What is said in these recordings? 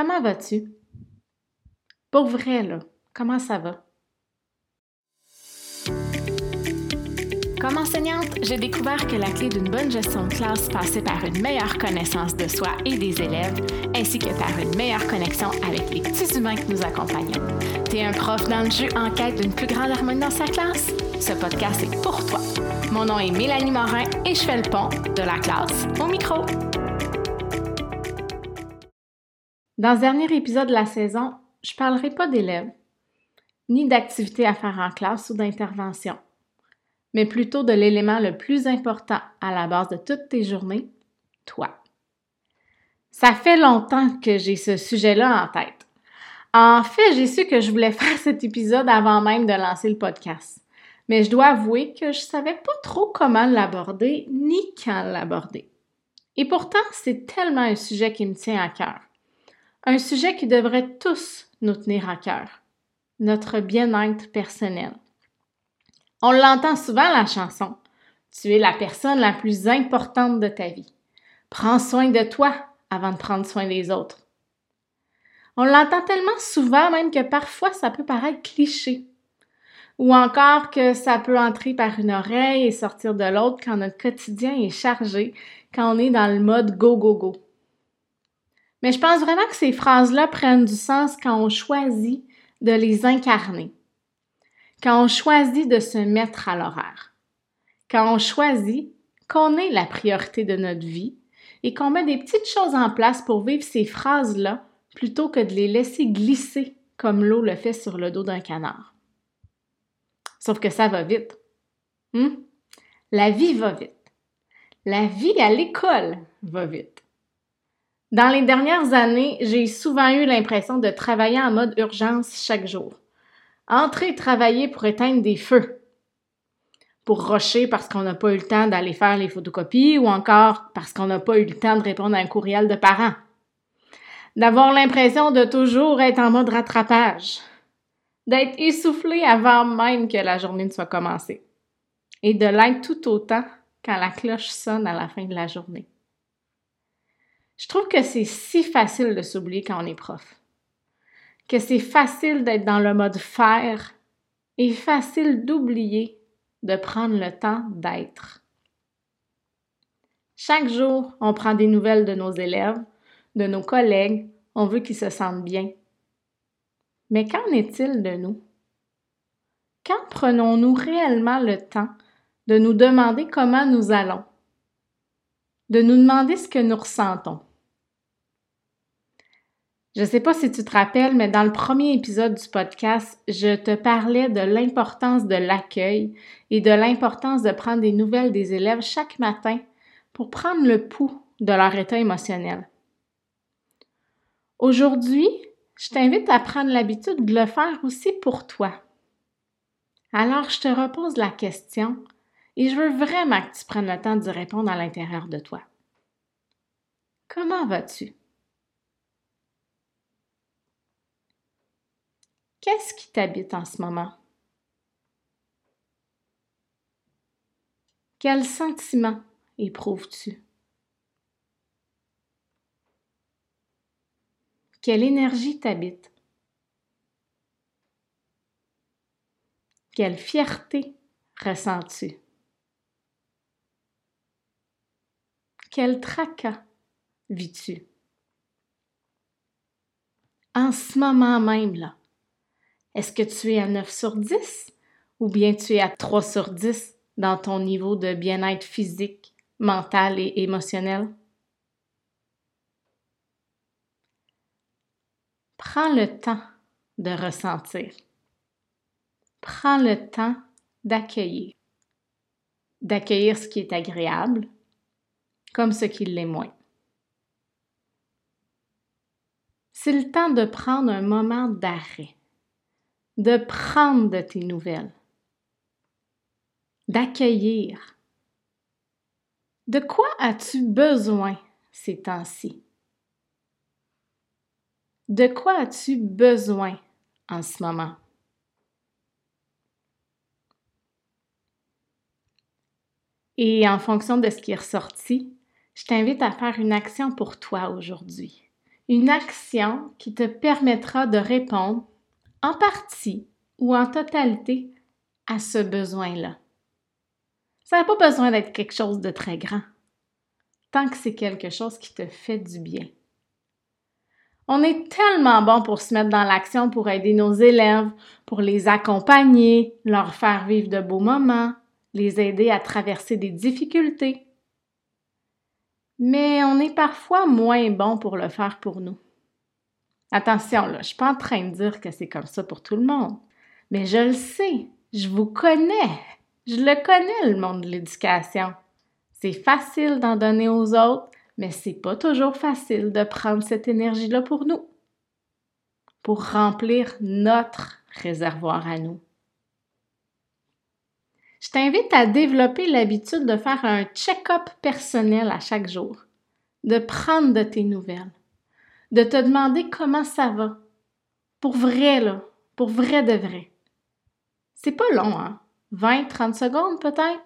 Comment vas-tu? Pour vrai, là, comment ça va? Comme enseignante, j'ai découvert que la clé d'une bonne gestion de classe passait par une meilleure connaissance de soi et des élèves, ainsi que par une meilleure connexion avec les petits humains que nous accompagnons. T'es un prof dans le jeu en quête d'une plus grande harmonie dans sa classe? Ce podcast est pour toi. Mon nom est Mélanie Morin et je fais le pont de la classe au micro. Dans ce dernier épisode de la saison, je ne parlerai pas d'élèves, ni d'activités à faire en classe ou d'intervention mais plutôt de l'élément le plus important à la base de toutes tes journées, toi. Ça fait longtemps que j'ai ce sujet-là en tête. En fait, j'ai su que je voulais faire cet épisode avant même de lancer le podcast. Mais je dois avouer que je savais pas trop comment l'aborder ni quand l'aborder. Et pourtant, c'est tellement un sujet qui me tient à cœur. Un sujet qui devrait tous nous tenir à cœur. Notre bien-être personnel. On l'entend souvent, la chanson. Tu es la personne la plus importante de ta vie. Prends soin de toi avant de prendre soin des autres. On l'entend tellement souvent même que parfois ça peut paraître cliché. Ou encore que ça peut entrer par une oreille et sortir de l'autre quand notre quotidien est chargé, quand on est dans le mode go, go, go. Mais je pense vraiment que ces phrases-là prennent du sens quand on choisit de les incarner quand on choisit de se mettre à l'horaire, quand on choisit qu'on est la priorité de notre vie et qu'on met des petites choses en place pour vivre ces phrases-là plutôt que de les laisser glisser comme l'eau le fait sur le dos d'un canard. Sauf que ça va vite. Hmm? La vie va vite. La vie à l'école va vite. Dans les dernières années, j'ai souvent eu l'impression de travailler en mode urgence chaque jour. Entrer travailler pour éteindre des feux, pour rocher parce qu'on n'a pas eu le temps d'aller faire les photocopies ou encore parce qu'on n'a pas eu le temps de répondre à un courriel de parents. D'avoir l'impression de toujours être en mode rattrapage, d'être essoufflé avant même que la journée ne soit commencée et de l'être tout autant quand la cloche sonne à la fin de la journée. Je trouve que c'est si facile de s'oublier quand on est prof que c'est facile d'être dans le mode faire et facile d'oublier de prendre le temps d'être. Chaque jour, on prend des nouvelles de nos élèves, de nos collègues, on veut qu'ils se sentent bien. Mais qu'en est-il de nous? Quand prenons-nous réellement le temps de nous demander comment nous allons, de nous demander ce que nous ressentons? Je ne sais pas si tu te rappelles, mais dans le premier épisode du podcast, je te parlais de l'importance de l'accueil et de l'importance de prendre des nouvelles des élèves chaque matin pour prendre le pouls de leur état émotionnel. Aujourd'hui, je t'invite à prendre l'habitude de le faire aussi pour toi. Alors, je te repose la question et je veux vraiment que tu prennes le temps d'y répondre à l'intérieur de toi. Comment vas-tu? Qu'est-ce qui t'habite en ce moment? Quel sentiment éprouves-tu? Quelle énergie t'habite? Quelle fierté ressens-tu? Quel tracas vis-tu? En ce moment même, là, est-ce que tu es à 9 sur 10 ou bien tu es à 3 sur 10 dans ton niveau de bien-être physique, mental et émotionnel? Prends le temps de ressentir. Prends le temps d'accueillir. D'accueillir ce qui est agréable comme ce qui l'est moins. C'est le temps de prendre un moment d'arrêt de prendre de tes nouvelles, d'accueillir. De quoi as-tu besoin ces temps-ci? De quoi as-tu besoin en ce moment? Et en fonction de ce qui est ressorti, je t'invite à faire une action pour toi aujourd'hui. une action qui te permettra de répondre en partie ou en totalité à ce besoin-là. Ça n'a pas besoin d'être quelque chose de très grand, tant que c'est quelque chose qui te fait du bien. On est tellement bon pour se mettre dans l'action pour aider nos élèves, pour les accompagner, leur faire vivre de beaux moments, les aider à traverser des difficultés. Mais on est parfois moins bon pour le faire pour nous. Attention, là, je ne suis pas en train de dire que c'est comme ça pour tout le monde. Mais je le sais, je vous connais. Je le connais, le monde de l'éducation. C'est facile d'en donner aux autres, mais c'est pas toujours facile de prendre cette énergie-là pour nous, pour remplir notre réservoir à nous. Je t'invite à développer l'habitude de faire un check-up personnel à chaque jour, de prendre de tes nouvelles, de te demander comment ça va. Pour vrai, là, pour vrai de vrai. C'est pas long, hein? 20, 30 secondes peut-être?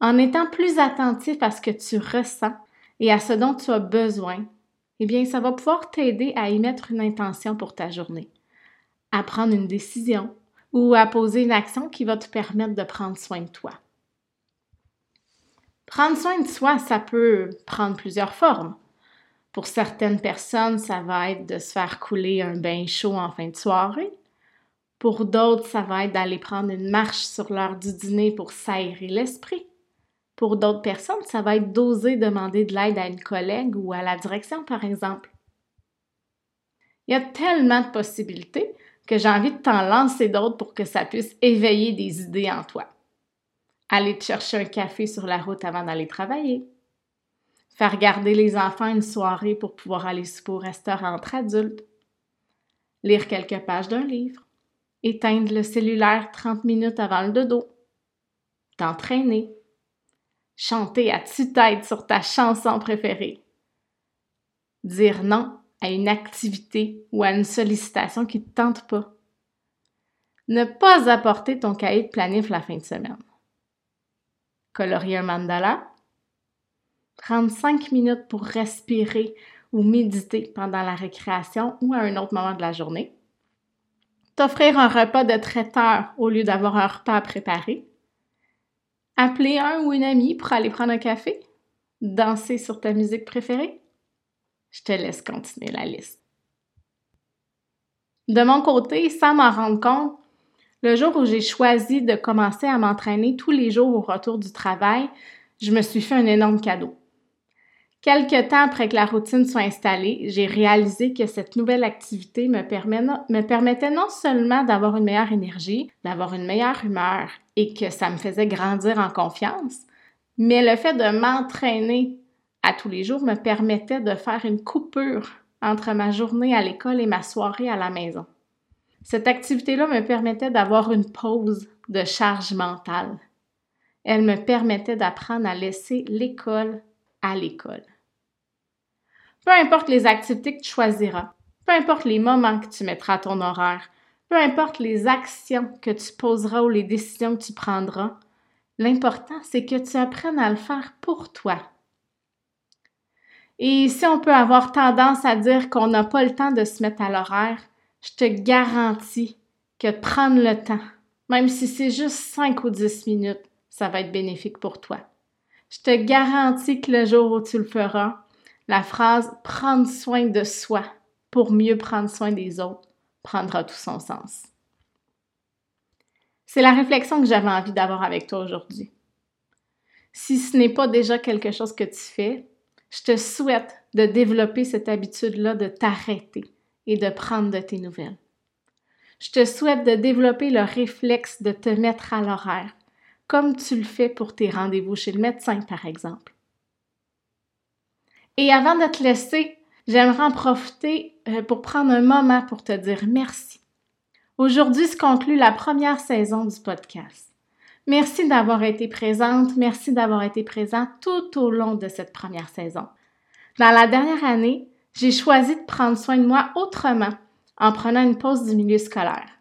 En étant plus attentif à ce que tu ressens et à ce dont tu as besoin, eh bien, ça va pouvoir t'aider à y mettre une intention pour ta journée, à prendre une décision ou à poser une action qui va te permettre de prendre soin de toi. Prendre soin de soi, ça peut prendre plusieurs formes. Pour certaines personnes, ça va être de se faire couler un bain chaud en fin de soirée. Pour d'autres, ça va être d'aller prendre une marche sur l'heure du dîner pour s'aérer l'esprit. Pour d'autres personnes, ça va être d'oser demander de l'aide à une collègue ou à la direction, par exemple. Il y a tellement de possibilités que j'ai envie de t'en lancer d'autres pour que ça puisse éveiller des idées en toi. Aller te chercher un café sur la route avant d'aller travailler. Faire garder les enfants une soirée pour pouvoir aller au restaurant entre adultes. Lire quelques pages d'un livre éteindre le cellulaire 30 minutes avant le dodo, t'entraîner, chanter à tue-tête sur ta chanson préférée, dire non à une activité ou à une sollicitation qui ne te tente pas, ne pas apporter ton cahier de planif la fin de semaine, colorier un mandala, prendre 5 minutes pour respirer ou méditer pendant la récréation ou à un autre moment de la journée, t'offrir un repas de traiteur au lieu d'avoir un repas à préparer, appeler un ou une amie pour aller prendre un café, danser sur ta musique préférée. Je te laisse continuer la liste. De mon côté, sans m'en rendre compte, le jour où j'ai choisi de commencer à m'entraîner tous les jours au retour du travail, je me suis fait un énorme cadeau. Quelque temps après que la routine soit installée, j'ai réalisé que cette nouvelle activité me, permettait non seulement d'avoir une meilleure énergie, d'avoir une meilleure humeur et que ça me faisait grandir en confiance, mais le fait de m'entraîner à tous les jours me permettait de faire une coupure entre ma journée à l'école et ma soirée à la maison. Cette activité-là me permettait d'avoir une pause de charge mentale. Elle me permettait d'apprendre à laisser l'école à l'école. Peu importe les activités que tu choisiras, peu importe les moments que tu mettras à ton horaire, peu importe les actions que tu poseras ou les décisions que tu prendras, l'important, c'est que tu apprennes à le faire pour toi. Et si on peut avoir tendance à dire qu'on n'a pas le temps de se mettre à l'horaire, je te garantis que prendre le temps, même si c'est juste 5 ou 10 minutes, ça va être bénéfique pour toi. Je te garantis que le jour où tu le feras, la phrase prendre soin de soi pour mieux prendre soin des autres prendra tout son sens. C'est la réflexion que j'avais envie d'avoir avec toi aujourd'hui. Si ce n'est pas déjà quelque chose que tu fais, je te souhaite de développer cette habitude-là de t'arrêter et de prendre de tes nouvelles. Je te souhaite de développer le réflexe de te mettre à l'horaire, comme tu le fais pour tes rendez-vous chez le médecin, par exemple. Et avant de te laisser, j'aimerais en profiter euh, pour prendre un moment pour te dire merci. Aujourd'hui se conclut la première saison du podcast. Merci d'avoir été présente, merci d'avoir été présent tout au long de cette première saison. Dans la dernière année, j'ai choisi de prendre soin de moi autrement en prenant une pause du milieu scolaire.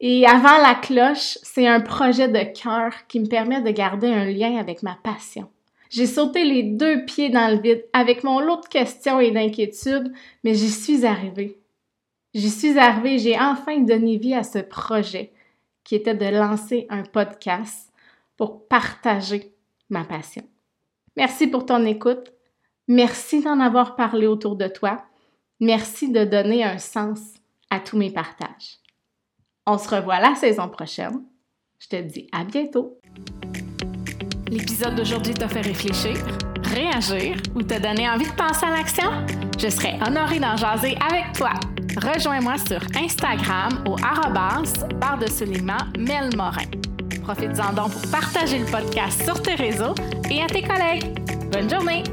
Et avant la cloche, c'est un projet de cœur qui me permet de garder un lien avec ma passion J'ai sauté les deux pieds dans le vide avec mon lot de questions et d'inquiétudes, mais j'y suis arrivée. J'y suis arrivée, j'ai enfin donné vie à ce projet qui était de lancer un podcast pour partager ma passion. Merci pour ton écoute. Merci d'en avoir parlé autour de toi. Merci de donner un sens à tous mes partages. On se revoit la saison prochaine. Je te dis à bientôt. L'épisode d'aujourd'hui t'a fait réfléchir, réagir ou t'a donné envie de passer à l'action? Je serais honorée d'en jaser avec toi. Rejoins-moi sur Instagram au arrobas barre de soulignement Melmorin. Profites-en donc pour partager le podcast sur tes réseaux et à tes collègues. Bonne journée!